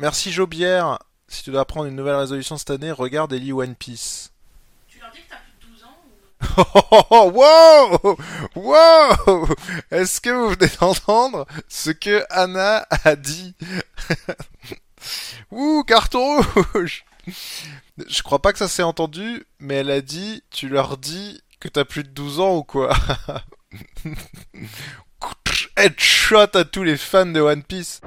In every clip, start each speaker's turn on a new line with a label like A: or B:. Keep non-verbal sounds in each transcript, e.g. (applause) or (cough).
A: Merci Jobière. Si tu dois prendre une nouvelle résolution cette année, regarde Ellie One Piece.
B: Tu leur dis que t'as plus de 12 ans ou... (laughs)
A: Oh, wow! Wow! Est-ce que vous venez d'entendre ce que Anna a dit? (laughs) Ouh, carton rouge! Je crois pas que ça s'est entendu, mais elle a dit, tu leur dis que t'as plus de 12 ans ou quoi? (laughs) Headshot à tous les fans de One Piece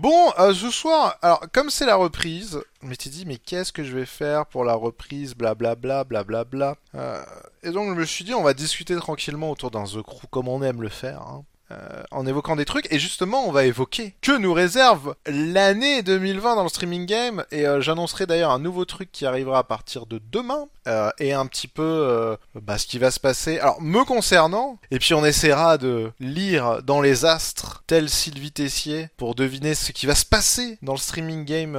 A: Bon, euh, ce soir, alors comme c'est la reprise, je m'étais dit mais qu'est-ce que je vais faire pour la reprise, blablabla, blablabla. Euh, et donc je me suis dit on va discuter tranquillement autour d'un The Crew comme on aime le faire. Hein. Euh, en évoquant des trucs. Et justement, on va évoquer que nous réserve l'année 2020 dans le streaming game. Et euh, j'annoncerai d'ailleurs un nouveau truc qui arrivera à partir de demain. Euh, et un petit peu bah, ce qui va se passer. Alors, me concernant. Et puis on essaiera de lire dans les astres, tel Sylvie Tessier, pour deviner ce qui va se passer dans le streaming game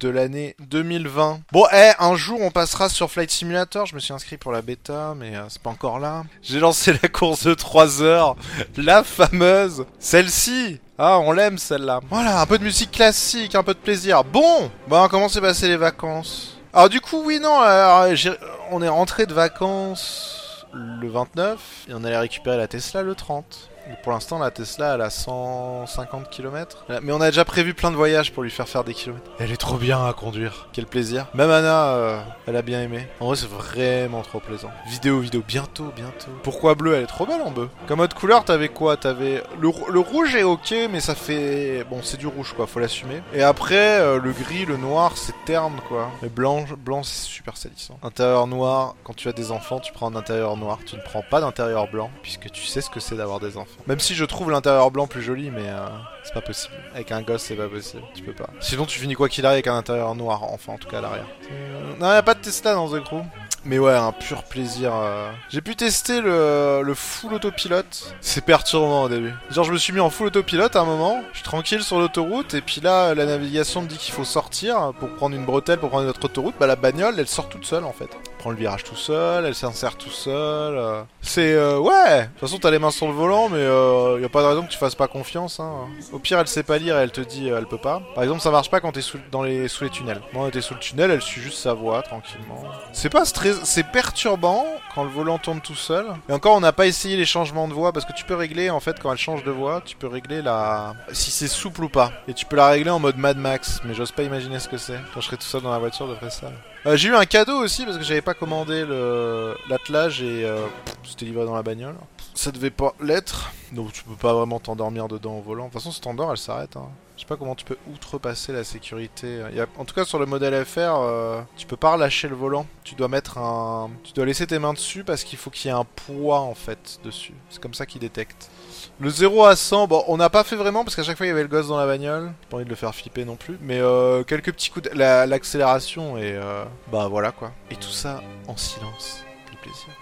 A: de l'année 2020. Bon, eh, un jour on passera sur Flight Simulator. Je me suis inscrit pour la bêta, mais euh, c'est pas encore là. J'ai lancé la course de 3 heures, la fameuse, celle-ci. Ah, on l'aime celle-là. Voilà, un peu de musique classique, un peu de plaisir. Bon, bah comment s'est passé les vacances? Alors du coup, oui, non, j'ai- on est rentré de vacances le 29 et on allait récupérer la Tesla le 30. Pour l'instant, la Tesla, elle a 150 km. Mais on a déjà prévu plein de voyages pour lui faire faire des kilomètres. Elle est trop bien à conduire. Quel plaisir. Même Anna, euh, elle a bien aimé. En vrai, c'est vraiment trop plaisant. Vidéo, vidéo, bientôt, bientôt. Pourquoi bleu? Elle est trop belle en bleu. Comme mode couleur, t'avais quoi? T'avais le, le rouge est ok, mais ça fait bon, c'est du rouge quoi. Faut l'assumer. Et après, euh, le gris, le noir, c'est terne quoi. Le blanc, blanc, c'est super salissant. Intérieur noir. Quand tu as des enfants, tu prends un intérieur noir. Tu ne prends pas d'intérieur blanc, puisque tu sais ce que c'est d'avoir des enfants. Même si je trouve l'intérieur blanc plus joli, mais euh, c'est pas possible. Avec un gosse, c'est pas possible. Tu peux pas. Sinon, tu finis quoi qu'il arrive avec un intérieur noir, enfin, en tout cas à l'arrière. Non, y a pas de Tesla dans The Crew. Mais ouais, un pur plaisir. euh. J'ai pu tester le, le full autopilote. C'est perturbant au début. Genre, je me suis mis en full autopilote à un moment. Je suis tranquille sur l'autoroute. Et puis là, la navigation me dit qu'il faut sortir pour prendre une bretelle, pour prendre une autre autoroute. Bah, la bagnole, elle sort toute seule en fait. Prend le virage tout seul, elle s'insère tout seul. euh. C'est euh, ouais. De toute façon, t'as les mains sur le volant, mais euh, y a pas de raison que tu fasses pas confiance. Hein. Au pire, elle sait pas lire et elle te dit euh, elle peut pas. Par exemple, ça marche pas quand t'es sous, les, sous les tunnels. Moi, on sous le tunnel, elle suit juste sa voix tranquillement. C'est pas stress, c'est perturbant quand le volant tourne tout seul. Et encore, on n'a pas essayé les changements de voix parce que tu peux régler en fait quand elle change de voix, tu peux régler la si c'est souple ou pas. Et tu peux la régler en mode Mad Max, mais j'ose pas imaginer ce que c'est. Quand je serai tout seul dans la voiture, je ferai ça. J'ai eu un cadeau aussi parce que j'avais pas commandé le l'attelage et euh, c'était livré dans la bagnole. Ça devait pas l'être, donc tu peux pas vraiment t'endormir dedans au volant. De toute façon, si t'endors, elle s'arrête. Hein. Je sais pas comment tu peux outrepasser la sécurité. En tout cas, sur le modèle FR, euh, tu peux pas relâcher le volant. Tu dois mettre un, tu dois laisser tes mains dessus parce qu'il faut qu'il y ait un poids en fait dessus. C'est comme ça qu'il détecte. Le 0 à 100, bon, on n'a pas fait vraiment parce qu'à chaque fois il y avait le gosse dans la bagnole. Pas envie de le faire flipper non plus. Mais euh, quelques petits coups de... la- L'accélération et euh, bah voilà quoi. Et tout ça en silence.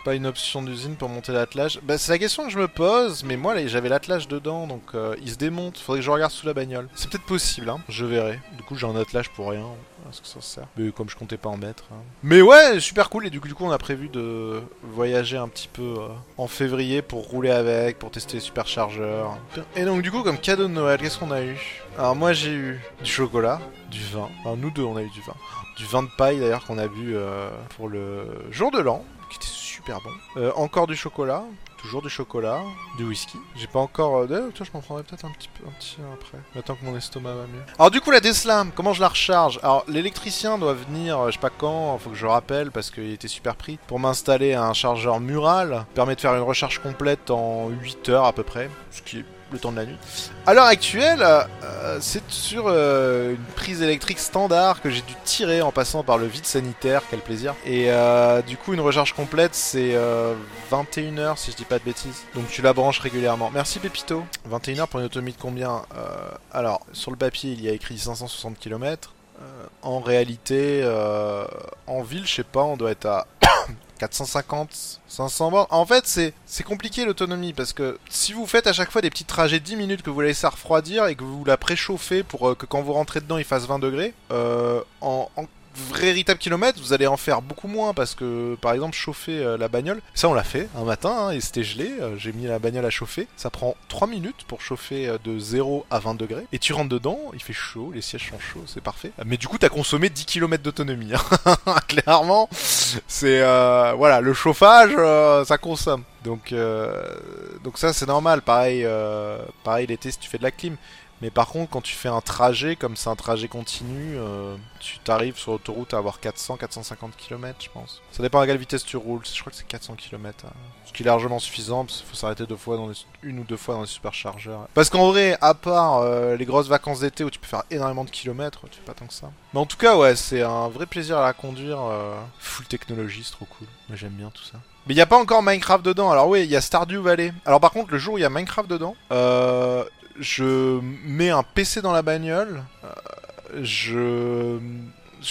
A: Pas une option d'usine pour monter l'attelage. Bah c'est la question que je me pose, mais moi j'avais l'attelage dedans donc euh, il se démonte. Faudrait que je regarde sous la bagnole. C'est peut-être possible, hein. Je verrai. Du coup j'ai un attelage pour rien. Est-ce que ça sert Mais comme je comptais pas en mettre. hein. Mais ouais, super cool. Et du coup, du coup, on a prévu de voyager un petit peu euh, en février pour rouler avec, pour tester les superchargeurs. Et donc, du coup, comme cadeau de Noël, qu'est-ce qu'on a eu? Alors, moi, j'ai eu du chocolat, du vin. Enfin, nous deux, on a eu du vin. Du vin de paille, d'ailleurs, qu'on a bu euh, pour le jour de l'an, super bon. Euh, encore du chocolat. Toujours du chocolat, du whisky. J'ai pas encore. Euh, je m'en prendrai peut-être un petit peu un petit après. Attends que mon estomac va mieux. Alors du coup, la Tesla, comment je la recharge? Alors l'électricien doit venir, euh, je sais pas quand, faut que je le rappelle parce qu'il était super pris pour m'installer un chargeur mural. Permet de faire une recharge complète en 8 heures à peu près, ce qui est le temps de la nuit. À l'heure actuelle, euh, c'est sur euh, une prise électrique standard que j'ai dû tirer en passant par le vide sanitaire, quel plaisir. Et euh, du coup, une recharge complète, c'est euh, 21h si je dis pas de bêtises. Donc tu la branches régulièrement. Merci Pépito. 21h pour une autonomie de combien? Alors, sur le papier, il y a écrit 560 km. En réalité, euh, en ville, je sais pas, on doit être à 450, 500 bornes. En fait, c'est compliqué l'autonomie parce que si vous faites à chaque fois des petits trajets de 10 minutes que vous la laissez refroidir et que vous la préchauffez pour euh, que quand vous rentrez dedans il fasse 20 degrés, euh, en véritable kilomètres, vous allez en faire beaucoup moins parce que, par exemple, chauffer euh, la bagnole, ça on l'a fait un matin hein, et c'était gelé. euh, J'ai mis la bagnole à chauffer. Ça prend 3 minutes pour chauffer euh, de 0 à 20 degrés. Et tu rentres dedans, il fait chaud, les sièges sont chauds, c'est parfait. Mais du coup, t'as consommé 10 km d'autonomie. hein. (laughs) Clairement, c'est voilà, le chauffage, ça consomme. Donc, donc ça c'est normal. Pareil, pareil l'été si tu fais de la clim. Mais par contre, quand tu fais un trajet, comme c'est un trajet continu, euh, tu t'arrives sur l'autoroute à avoir 400-450 km, je pense. Ça dépend à quelle vitesse tu roules. Je crois que c'est 400 km. hein. Ce qui est largement suffisant, parce qu'il faut s'arrêter deux fois dans les- une ou deux fois dans les superchargeurs. Parce qu'en vrai, à part euh, les grosses vacances d'été où tu peux faire énormément de kilomètres, tu fais pas tant que ça. Mais en tout cas, ouais, c'est un vrai plaisir à la conduire. euh, full technologie, c'est trop cool. J'aime bien tout ça. Mais il n'y a pas encore Minecraft dedans. Alors oui, il y a Stardew Valley. Alors par contre, le jour où il y a Minecraft dedans, euh, je mets un PC dans la bagnole. euh, je,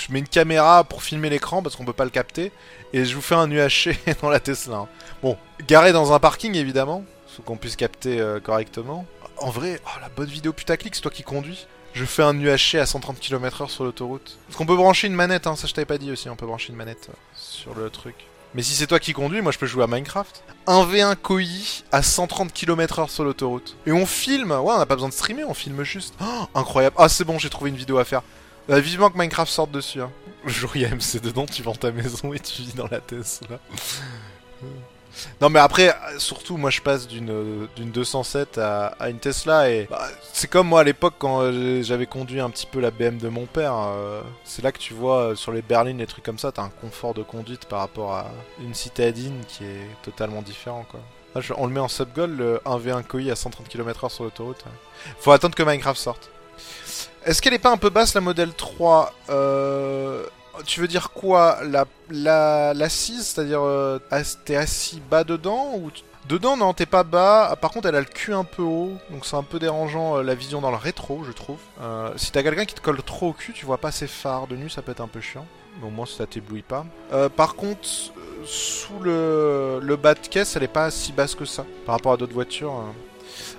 A: mets une caméra pour filmer l'écran parce qu'on peut pas le capter. Et je vous fais un UHC (laughs) dans la Tesla. hein. Bon, garé dans un parking évidemment, pour qu'on puisse capter euh, correctement. En vrai, oh, la bonne vidéo putaclic, c'est toi qui conduis. Je fais un UHC à 130 km/h sur l'autoroute. Parce qu'on peut brancher une manette, hein, ça je t'avais pas dit aussi, on peut brancher une manette euh, sur le truc. Mais si c'est toi qui conduis, moi je peux jouer à Minecraft. 1v1 Koi à 130 km/h sur l'autoroute. Et on filme, ouais, on n'a pas besoin de streamer, on filme juste. Oh, incroyable. Ah, c'est bon, j'ai trouvé une vidéo à faire. Euh, vivement que Minecraft sorte dessus. Hein. Le jour MC dedans, tu vends ta maison et tu vis dans la Tesla. Non mais après, surtout moi je passe d'une euh, d'une 207 à, une Tesla et bah, c'est comme moi à l'époque quand euh, j'avais conduit un petit peu la BM de mon père. euh, c'est là que tu vois euh, sur les berlines, les trucs comme ça, t'as un confort de conduite par rapport à une citadine qui est totalement différent quoi. On le met en subgol, le 1v1 Koi à 130 km/h sur l'autoroute. ouais. Faut attendre que Minecraft sorte. Est-ce qu'elle est pas un peu basse la modèle 3 euh... Tu veux dire quoi La la l'assise, c'est-à-dire euh, t'es assis bas dedans ou dedans non t'es pas bas. Ah, Par contre elle a le cul un peu haut, donc c'est un peu dérangeant euh, la vision dans le rétro, je trouve. Euh, si t'as quelqu'un qui te colle trop au cul, tu vois pas ses phares de nu, ça peut être un peu chiant. Mais au moins ça t'éblouit pas. Par contre, sous le le bas de caisse, elle est pas si basse que ça par rapport à d'autres voitures.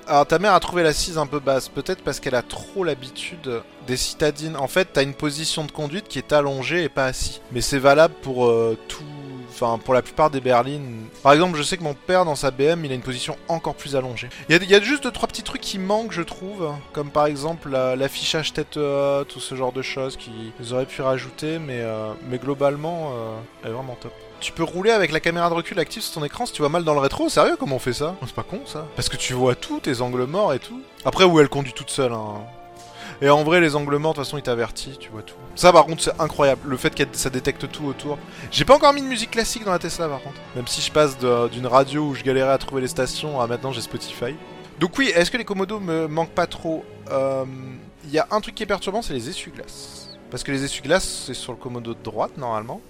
A: Alors ta mère a trouvé l'assise un peu basse, peut-être parce qu'elle a trop l'habitude des citadines. En fait, t'as une position de conduite qui est allongée et pas assis. Mais c'est valable pour euh, tout, enfin pour la plupart des berlines. Par exemple, je sais que mon père dans sa BM, il a une position encore plus allongée. Il y a, juste deux trois petits trucs qui manquent, je trouve, comme par exemple la- l'affichage tête euh, tout ce genre de choses qu'ils auraient pu rajouter, mais euh, globalement, euh, elle est vraiment top. Tu peux rouler avec la caméra de recul active sur ton écran si tu vois mal dans le rétro Sérieux comment on fait ça? C'est pas con ça Parce que tu vois tout, tes angles morts et tout. Après où elle conduit toute seule hein. Et en vrai les angles morts de toute façon il t'avertit, tu vois tout. Ça par contre c'est incroyable, le fait que ça détecte tout autour. J'ai pas encore mis de musique classique dans la Tesla par contre. Même si je passe d'une radio où je galérais à trouver les stations à maintenant j'ai Spotify. Donc oui, est-ce que les commodos me manquent pas trop? Euh, Il y a un truc qui est perturbant, c'est les essuie-glaces. Parce que les essuie-glaces c'est sur le commodo de droite normalement.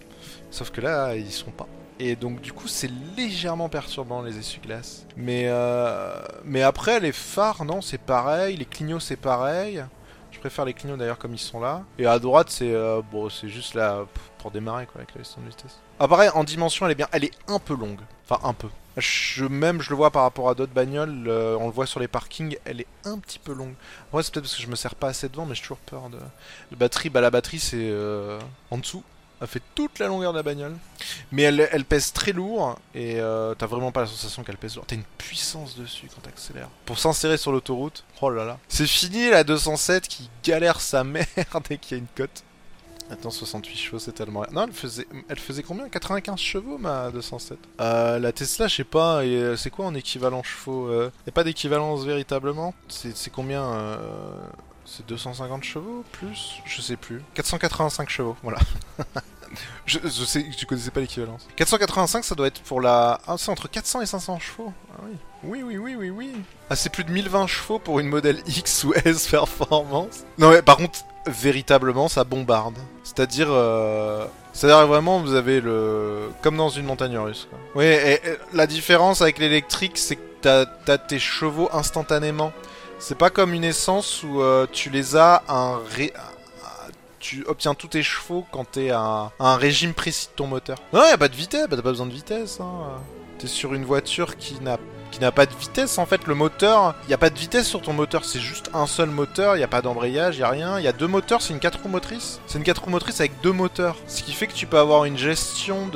A: Sauf que là, ils sont pas. Et donc du coup, c'est légèrement perturbant les essuie-glaces. Mais euh, mais après, les phares, non, c'est pareil. Les clignots, c'est pareil. Je préfère les clignots d'ailleurs comme ils sont là. Et à droite, c'est euh, bon, c'est juste là pour démarrer quoi avec la gestion de vitesse. Ah pareil, en dimension, elle est bien. Elle est un peu longue. Enfin un peu. Je même je le vois par rapport à d'autres bagnoles. euh, on le voit sur les parkings. Elle est un petit peu longue. Ouais, c'est peut-être parce que je me sers pas assez devant, mais j'ai toujours peur de. La batterie, bah la batterie c'est en dessous. Elle fait toute la longueur de la bagnole. Mais elle, pèse très lourd et euh, t'as vraiment pas la sensation qu'elle pèse lourd. T'as une puissance dessus quand t'accélères. Pour s'insérer sur l'autoroute, oh là là. C'est fini la 207 qui galère sa mère dès qu'il y a une cote. Attends, 68 chevaux, c'est tellement... Non, elle faisait, elle faisait combien? 95 chevaux, ma 207 euh, La Tesla, je sais pas, euh, c'est quoi en équivalent chevaux euh, Y a pas d'équivalence véritablement? C'est c'est combien euh, C'est 250 chevaux Plus Je sais plus. 485 chevaux, voilà. (laughs) je, je sais que tu connaissais pas l'équivalence. 485, ça doit être pour la... Ah, c'est entre 400 et 500 chevaux. Ah oui. Oui, oui, oui, oui, oui. Ah, c'est plus de 1020 chevaux pour une modèle X ou S performance. Non, mais par contre, véritablement, ça bombarde. C'est-à-dire... Euh... C'est-à-dire vraiment, vous avez le... Comme dans une montagne russe. Quoi. Oui, et, la différence avec l'électrique, c'est que t'as as tes chevaux instantanément. C'est pas comme une essence où euh, tu les as un ré... Tu obtiens tous tes chevaux quand t'es à un régime précis de ton moteur. Non, y a pas de vitesse, bah, t'as pas besoin de vitesse. Hein. T'es sur une voiture qui n'a qui n'a pas de vitesse en fait. Le moteur, il n'y a pas de vitesse sur ton moteur, c'est juste un seul moteur, il n'y a pas d'embrayage, il n'y a rien. Il y a deux moteurs, c'est une 4 roues motrices. C'est une 4 roues motrices avec deux moteurs. Ce qui fait que tu peux avoir une gestion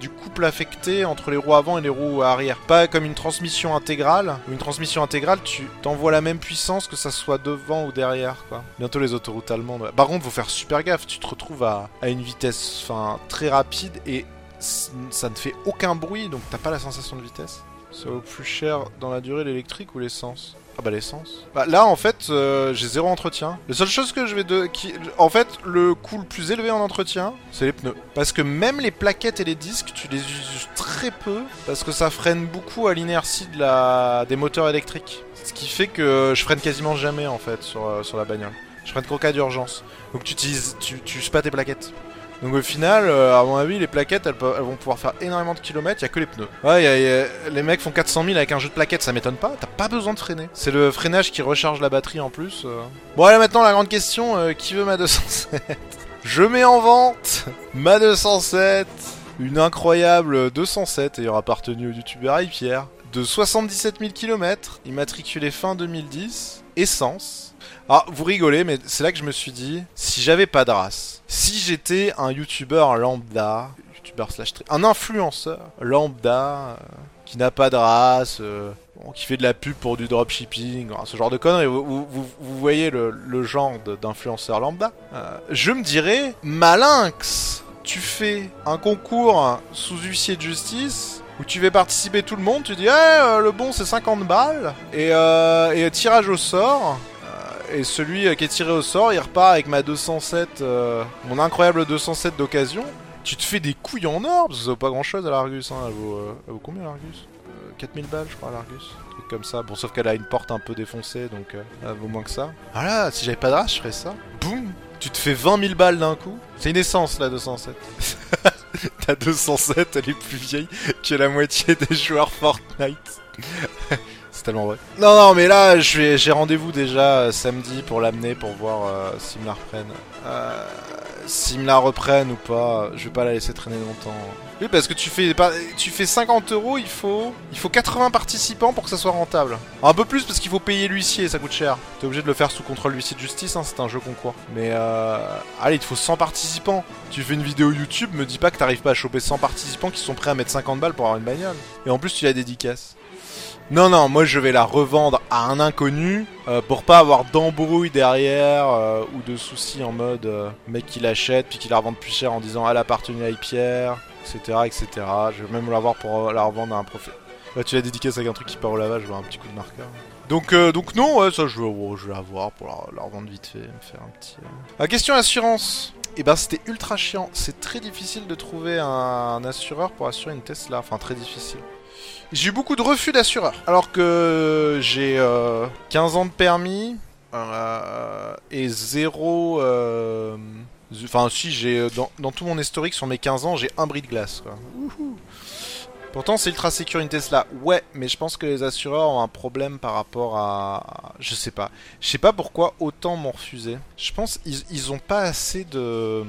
A: du couple affecté entre les roues avant et les roues arrière. Pas comme une transmission intégrale. Une transmission intégrale, tu t'envoies la même puissance que ça soit devant ou derrière. Bientôt les autoroutes allemandes. Par contre, faut faire super gaffe, tu te retrouves à, une vitesse très rapide et ça ne fait aucun bruit, donc t'as pas la sensation de vitesse. Ça vaut plus cher dans la durée l'électrique ou l'essence? Ah bah l'essence. Bah là en fait euh, j'ai zéro entretien. La seule chose que je vais de... En fait le coût le plus élevé en entretien c'est les pneus. Parce que même les plaquettes et les disques tu les uses très peu parce que ça freine beaucoup à l'inertie de la... des moteurs électriques. Ce qui fait que je freine quasiment jamais en fait sur, euh, la bagnole. Je freine qu'au cas d'urgence. Donc tu utilises, tu, tu uses pas tes plaquettes. Donc au final, euh, à mon avis, les plaquettes, elles, peuvent- elles vont pouvoir faire énormément de kilomètres, il y a que les pneus. Ouais, y a- y a- les mecs font 400 000 avec un jeu de plaquettes, ça m'étonne pas, t'as pas besoin de freiner. C'est le freinage qui recharge la batterie en plus. euh. Bon, là maintenant, la grande question, euh, qui veut ma 207 Je mets en vente ma 207, une incroyable 207 ayant appartenu au youtubeur Pierre, de 77 000 km, immatriculé fin 2010, essence. Ah, vous rigolez, mais c'est là que je me suis dit, si j'avais pas de race, si j'étais un youtubeur lambda, youtubeur slash un influenceur lambda, euh, qui n'a pas de race, euh, qui fait de la pub pour du dropshipping, hein, ce genre de conneries, vous, voyez le, genre d'influenceur lambda, euh, je me dirais, malinx, tu fais un concours sous huissier de justice, où tu fais participer tout le monde, tu dis, eh, le bon c'est 50 balles, et, et tirage au sort, et celui euh, qui est tiré au sort, il repart avec ma 207, euh, mon incroyable 207 d'occasion. Tu te fais des couilles en or, parce que ça vaut pas grand chose à l'Argus, hein. elle, vaut, euh, vaut combien l'Argus? Euh, 4000 balles, je crois, l'Argus. Truc comme ça. Bon, sauf qu'elle a une porte un peu défoncée, donc euh, elle vaut moins que ça. Voilà, si j'avais pas de race, je ferais ça. Boum Tu te fais 20 000 balles d'un coup. C'est une essence, la 207. (laughs) Ta 207, elle est plus vieille que la moitié des joueurs Fortnite. (laughs) C'est tellement vrai. Non, non, mais là, je vais- j'ai rendez-vous déjà euh, samedi pour l'amener pour voir euh, s'ils me la reprennent. Euh, s'ils me la reprennent ou pas, je vais pas la laisser traîner longtemps. Oui, parce que tu fais, tu fais 50 euros, il faut, il faut 80 participants pour que ça soit rentable. Un peu plus parce qu'il faut payer l'huissier, ça coûte cher. T'es obligé de le faire sous contrôle l'huissier de justice, hein, c'est un jeu concours. Mais allez, il te faut 100 participants. Tu fais une vidéo YouTube, me dis pas que t'arrives pas à choper 100 participants qui sont prêts à mettre 50 balles pour avoir une bagnole. Et en plus, tu la dédicaces. Non, non, moi je vais la revendre à un inconnu euh, pour pas avoir d'embrouille derrière euh, ou de soucis en mode euh, mec qui l'achète puis qui la revende plus cher en disant elle appartenait à Pierre, etc., etc. Je vais même l'avoir pour la revendre à un profil. Là, tu la dédicaces avec un truc qui part au lavage, je vois un petit coup de marqueur. Donc, donc non, ouais, ça je vais, oh, je vais avoir pour la, revendre vite fait, me faire un petit. La question assurance. Et ben c'était ultra chiant. C'est très difficile de trouver un assureur pour assurer une Tesla. Enfin très difficile. J'ai eu beaucoup de refus d'assureurs. Alors que j'ai euh, 15 ans de permis euh, et zéro. euh, Enfin, si, j'ai euh, dans, dans tout mon historique sur mes 15 ans, j'ai un bris de glace. Quoi. Wouhou. Pourtant, c'est ultra sécure une Tesla. Ouais, mais je pense que les assureurs ont un problème par rapport à. Je sais pas. Je sais pas pourquoi autant m'ont refusé. Je pense ils, ils ont pas assez de.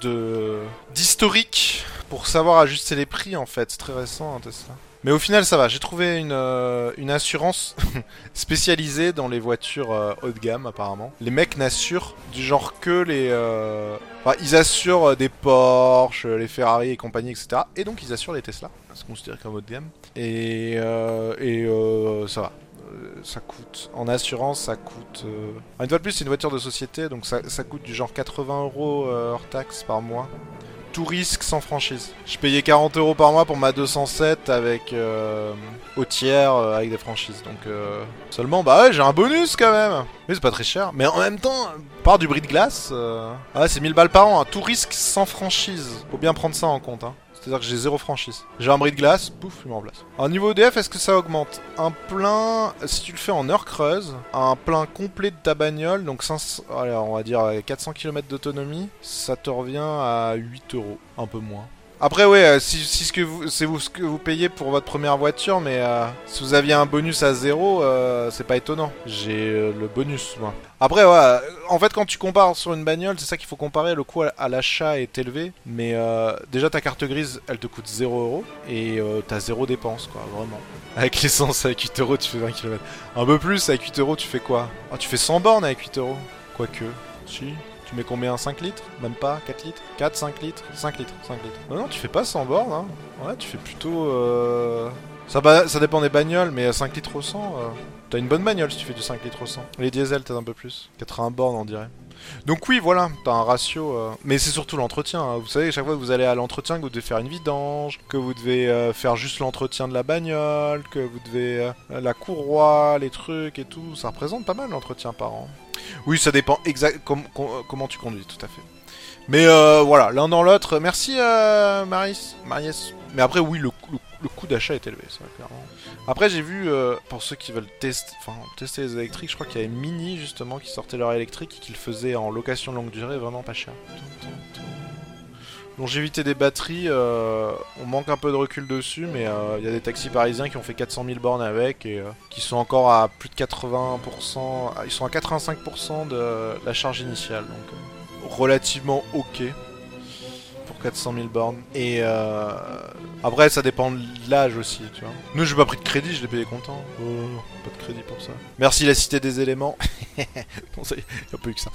A: de. d'historique pour savoir ajuster les prix en fait. C'est très récent un Tesla. Mais au final, ça va. J'ai trouvé une, euh, une assurance (laughs) spécialisée dans les voitures euh, haut de gamme, apparemment. Les mecs n'assurent du genre que les. euh, Enfin, ils assurent des Porsche, les Ferrari et compagnie, etc. Et donc, ils assurent les Tesla. C'est considéré comme haut de gamme. Et, et ça va. Ça coûte. En assurance, ça coûte. Une fois de plus, c'est une voiture de société, donc ça, ça coûte du genre 80 euros hors taxe par mois tout risque sans franchise. Je payais 40 euros par mois pour ma 207 avec euh, au tiers euh, avec des franchises. Donc euh, seulement, bah ouais, j'ai un bonus quand même. Mais c'est pas très cher. Mais en même temps, par du bris de glace, euh... ah ouais, c'est 1000 balles par an. hein. Tout risque sans franchise. Faut bien prendre ça en compte. Hein. C'est-à-dire que j'ai zéro franchise. J'ai un bris de glace, pouf, il me remplace. Alors niveau EDF, est-ce que ça augmente? Un plein, si tu le fais en heure creuse, un plein complet de ta bagnole, donc 500, allez, on va dire euh, 400 km d'autonomie, ça te revient à 8 euros, un peu moins. Après, ouais, euh, si, ce que vous, c'est vous ce que vous payez pour votre première voiture, mais euh, si vous aviez un bonus à zéro, euh, c'est pas étonnant. J'ai le bonus, moi. Après, ouais, en fait, quand tu compares sur une bagnole, c'est ça qu'il faut comparer. Le coût à, l'achat est élevé, mais déjà ta carte grise, elle te coûte 0 euros et t'as zéro dépense, quoi, vraiment. Avec l'essence, avec 8 euros, tu fais 20 km. Un peu plus, avec 8 euros, tu fais quoi? Ah, tu fais 100 bornes avec 8 euros. Quoique, si. Tu mets combien? 5 litres? Même pas? 4 litres? 4, 5 litres? 5 litres 5 litres. Non, non, tu fais pas 100 bornes, hein. Ouais, tu fais plutôt... Euh... Ça, dépend des bagnoles, mais 5 litres au 100, euh, t'as une bonne bagnole si tu fais du 5 litres au 100. Les diesels, t'as un peu plus. 80 bornes, on dirait. Donc oui, voilà, t'as un ratio... euh, Mais c'est surtout l'entretien. hein. Vous savez, chaque fois que vous allez à l'entretien, que vous devez faire une vidange, que vous devez euh, faire juste l'entretien de la bagnole, que vous devez... euh, la courroie, les trucs et tout, ça représente pas mal l'entretien par an. Oui, ça dépend exact com- com- comment tu conduis, tout à fait. Mais euh, voilà, l'un dans l'autre. Merci euh, Mariès. Mais après, oui, le, coût d'achat est élevé, ça, clairement. Après, j'ai vu, euh, pour ceux qui veulent tester, les électriques, je crois qu'il y avait Mini, justement, qui sortait leur électrique et qui le faisait en location longue durée, vraiment pas cher. Longévité des batteries, euh, on manque un peu de recul dessus, mais euh, il y a des taxis parisiens qui ont fait 400 000 bornes avec et euh, qui sont encore à plus de 80%, ah, ils sont à 85% de la charge initiale, donc euh, relativement ok pour 400 000 bornes. Et euh, après, ça dépend de l'âge aussi, tu vois. Nous, j'ai pas pris de crédit, je l'ai payé content. Pas de crédit pour ça. Merci la cité des éléments. (laughs) ça.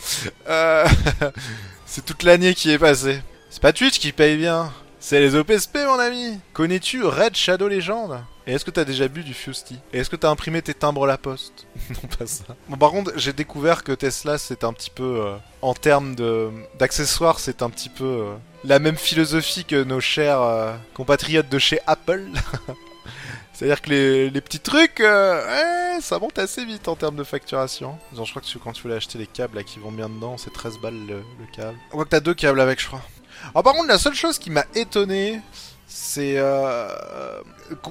A: Euh, (laughs) C'est toute l'année qui est passée. C'est pas Twitch qui paye bien. C'est les OPSP, mon ami. Connais-tu Red Shadow Legend? Et est-ce que t'as déjà bu du Fusty Et est-ce que t'as imprimé tes timbres la poste? (laughs) Non, pas ça. Bon, par contre, j'ai découvert que Tesla, c'est un petit peu... euh, en termes de d'accessoires, c'est un petit peu euh, la même philosophie que nos chers euh, compatriotes de chez Apple. (laughs) C'est-à-dire que les, les petits trucs, euh, ouais, ça monte assez vite en termes de facturation. Genre, je crois que quand tu voulais acheter les câbles là, qui vont bien dedans, c'est 13 balles le, le câble. On voit que t'as deux câbles avec, je crois. Alors par contre, la seule chose qui m'a étonné, c'est euh,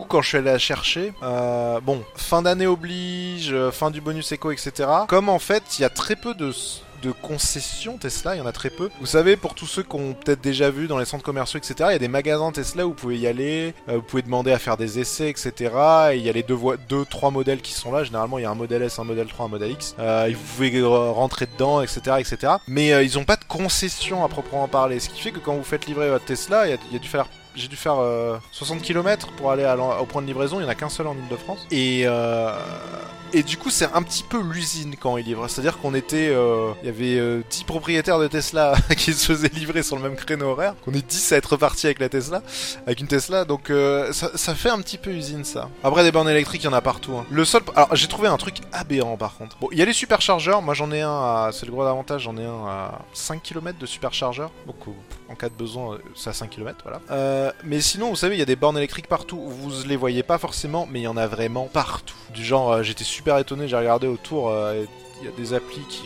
A: quand je suis allé la chercher. euh, bon, fin d'année oblige, euh, fin du bonus éco, etc. Comme en fait, il y a très peu de de concessions Tesla, il y en a très peu. Vous savez, pour tous ceux qui ont peut-être déjà vu dans les centres commerciaux, etc., il y a des magasins Tesla où vous pouvez y aller, euh, vous pouvez demander à faire des essais, etc. Et il y a les deux, deux, trois modèles qui sont là. Généralement, il y a un modèle S, un modèle 3, un modèle X. Euh, vous pouvez rentrer dedans, etc., etc. Mais euh, ils ont pas de concessions à proprement parler. Ce qui fait que quand vous faites livrer votre Tesla, j'ai dû faire euh, 60 km pour aller au point de livraison, il n'y en a qu'un seul en Ile-de-France. Et, et du coup, c'est un petit peu l'usine quand il livre. C'est-à-dire qu'on était. euh, Il y avait euh, 10 propriétaires de Tesla (laughs) qui se faisaient livrer sur le même créneau horaire. On est 10 à être partis avec la Tesla. Avec une Tesla. Donc euh, ça, fait un petit peu usine ça. Après, des bornes électriques, il y en a partout. hein. Le seul. Alors, j'ai trouvé un truc aberrant par contre. Bon, il y a les superchargeurs. Moi, j'en ai un à. C'est le gros avantage. J'en ai un à 5 km de superchargeur. Euh, en cas de besoin, euh, c'est à 5 km. Voilà. Euh, mais sinon, vous savez, il y a des bornes électriques partout. Vous les voyez pas forcément, mais il y en a vraiment partout. Du genre, euh, j'étais super étonné. J'ai regardé autour. il y a des applis qui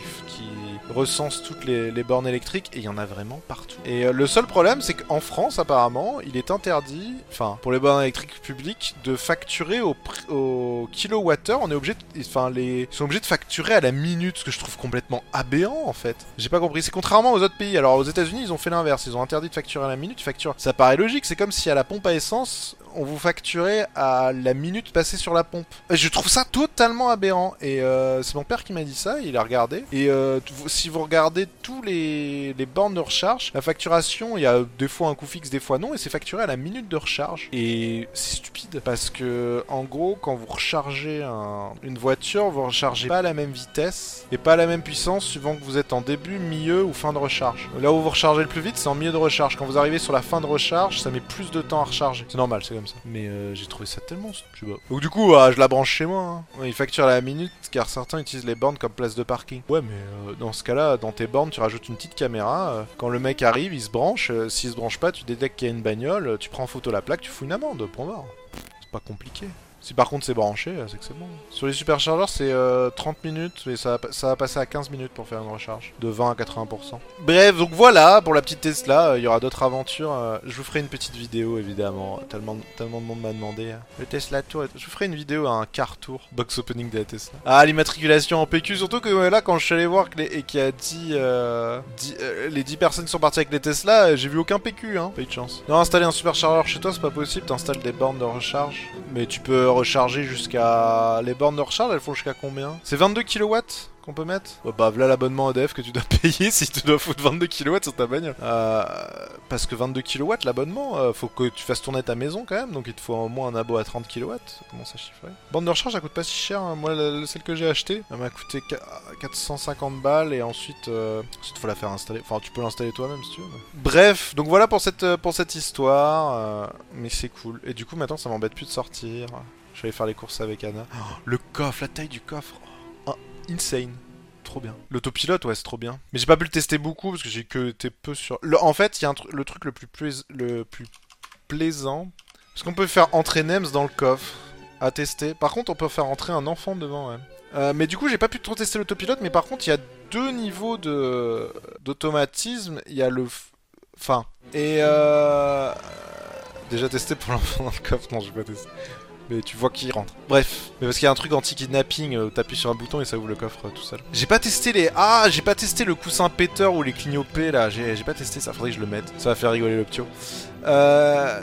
A: recensent toutes les, bornes électriques et il y en a vraiment partout. Et euh, le seul problème, c'est qu'en France, apparemment, il est interdit, enfin, pour les bornes électriques publiques, de facturer au, au kilowattheure. On est obligé, enfin, les, ils sont obligés de facturer à la minute, ce que je trouve complètement aberrant en fait. J'ai pas compris. C'est contrairement aux autres pays. Alors aux États-Unis, ils ont fait l'inverse. Ils ont interdit de facturer à la minute. Ils facturent. Ça paraît logique. C'est comme si à la pompe à essence, on vous facturait à la minute passée sur la pompe. Je trouve ça totalement aberrant. Et euh, c'est mon père qui m'a dit ça, il a regardé. Et euh, si vous regardez tous les, les bornes de recharge, la facturation, il y a des fois un coût fixe, des fois non, et c'est facturé à la minute de recharge. Et c'est stupide, parce que en gros, quand vous rechargez un- une voiture, vous rechargez pas à la même vitesse et pas à la même puissance suivant que vous êtes en début, milieu ou fin de recharge. Là où vous rechargez le plus vite, c'est en milieu de recharge. Quand vous arrivez sur la fin de recharge, ça met plus de temps à recharger. C'est normal, c'est comme ça. Mais euh, j'ai trouvé ça tellement je sais pas. Donc du coup, euh, je la branche chez moi. hein. Ils facturent à la minute car certains utilisent les bornes comme place de parking. Ouais, mais euh, dans ce cas-là, dans tes bornes, tu rajoutes une petite caméra. euh, quand le mec arrive, il se branche. euh, S'il se branche pas, tu détectes qu'il y a une bagnole, tu prends en photo la plaque, tu fous une amende. Point barre. C'est pas compliqué. Si par contre c'est branché, euh, c'est que c'est bon. Sur les superchargeurs, c'est euh, 30 minutes, mais ça va, passer à 15 minutes pour faire une recharge. De 20 à 80%. Bref, donc voilà, pour la petite Tesla, euh, il y aura d'autres aventures. euh, je vous ferai une petite vidéo, évidemment. Tellement, tellement de monde m'a demandé. Le Tesla Tour, je vous ferai une vidéo à un car tour. Box opening de la Tesla. Ah, l'immatriculation en PQ, surtout que là, quand je suis allé voir les, et qu'il y a 10, euh, 10, euh, les 10 personnes sont parties avec les Tesla, j'ai vu aucun PQ, hein. Pas eu de chance. Non, installer un superchargeur chez toi, c'est pas possible. T'installes des bornes de recharge. Mais tu peux recharger jusqu'à. Les bornes de recharge, elles font jusqu'à combien C'est 22 kW qu'on peut mettre Ouais, Bah voilà l'abonnement EDF que tu dois (laughs) payer si tu dois foutre 22 kW sur ta bagnole. Euh, parce que 22 kW l'abonnement, euh, faut que tu fasses tourner ta maison quand même, donc il te faut au moins un abo à 30 kW. Comment ça chiffrer Borne de recharge, ça coûte pas si cher. hein. Moi, celle que j'ai achetée, elle m'a coûté qua- 450 balles et ensuite, euh, faut la faire installer. Enfin, tu peux l'installer toi-même si tu veux. Bref, donc voilà pour cette euh, pour cette histoire, mais c'est cool. Et du coup, maintenant, ça m'embête plus de sortir. Je vais aller faire les courses avec Anna. Oh, le coffre, la taille du coffre. Oh, insane. Trop bien. L'autopilote, ouais, c'est trop bien. Mais j'ai pas pu le tester beaucoup parce que j'ai que été peu sur. En fait, il y a un le truc le plus, plais- le plus plaisant. Parce qu'on peut faire entrer Nems dans le coffre à tester. Par contre, on peut faire entrer un enfant devant, ouais. Euh, mais du coup, j'ai pas pu trop tester l'autopilote. Mais par contre, il y a deux niveaux de d'automatisme. Il y a le. f- Enfin. Et euh. Déjà testé pour l'enfant dans le coffre. Non, j'ai pas testé. Mais tu vois qu'il rentre. Bref, mais parce qu'il y a un truc anti-kidnapping, euh, où t'appuies sur un bouton et ça ouvre le coffre euh, tout seul. J'ai pas testé les... Ah, j'ai pas testé le coussin péteur ou les clignopés là, j'ai pas testé ça, faudrait que je le mette. Ça va faire rigoler le ptio. Euh...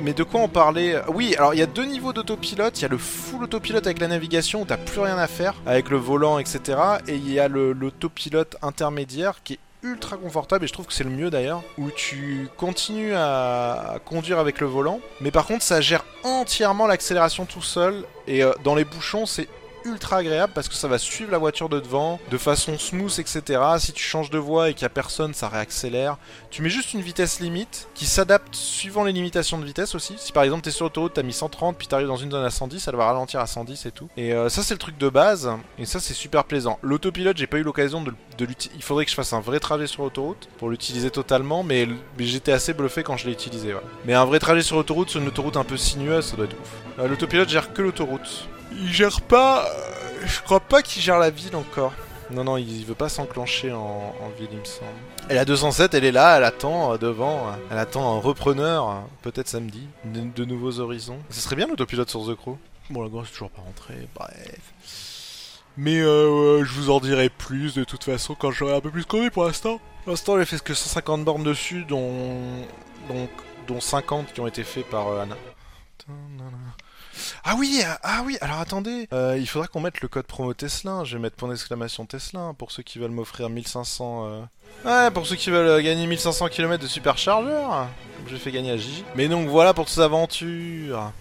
A: Mais de quoi on parlait? Oui, alors il y a deux niveaux d'autopilote. Il y a le full autopilote avec la navigation où t'as plus rien à faire, avec le volant, etc. Et il y a l'autopilote intermédiaire qui est ultra confortable et je trouve que c'est le mieux d'ailleurs où tu continues à, conduire avec le volant mais par contre ça gère entièrement l'accélération tout seul et euh, dans les bouchons c'est ultra agréable parce que ça va suivre la voiture de devant de façon smooth etc si tu changes de voie et qu'il y a personne ça réaccélère. Tu mets juste une vitesse limite qui s'adapte suivant les limitations de vitesse aussi. Si par exemple t'es sur l'autoroute t'as mis 130 puis t'arrives dans une zone à 110 elle va ralentir à 110 et tout. Et euh, ça c'est le truc de base. Et ça c'est super plaisant. L'autopilote j'ai pas eu l'occasion de, l'utiliser il faudrait que je fasse un vrai trajet sur l'autoroute pour l'utiliser totalement mais, j'étais assez bluffé quand je l'ai utilisé mais un vrai trajet sur l'autoroute sur une autoroute un peu sinueuse ça doit être ouf. Euh, l'autopilote gère que l'autoroute il gère pas euh, je crois pas qu'il gère la ville encore non, non, il veut pas s'enclencher en, en ville, il me semble. Et la 207, elle est là, elle attend euh, devant, euh, elle attend un repreneur, peut-être samedi, de, de nouveaux horizons. Ce serait bien l'autopilote sur The Crow. Bon, la grosse est toujours pas rentrée, bref. Mais euh, je vous en dirai plus de toute façon quand j'aurai un peu plus connu pour l'instant. Pour l'instant, j'ai fait que 150 bornes dessus, dont, dont, dont 50 qui ont été faits par euh, Anna. Ah oui, ah- ah oui, alors attendez, euh, il faudra qu'on mette le code promo Tesla. Je vais mettre point d'exclamation Tesla hein, pour ceux qui veulent m'offrir 1500. euh, Ouais, pour ceux qui veulent euh, gagner 1500 km de superchargeur, j'ai fait gagner à Gigi. Mais donc voilà pour toutes ces aventures.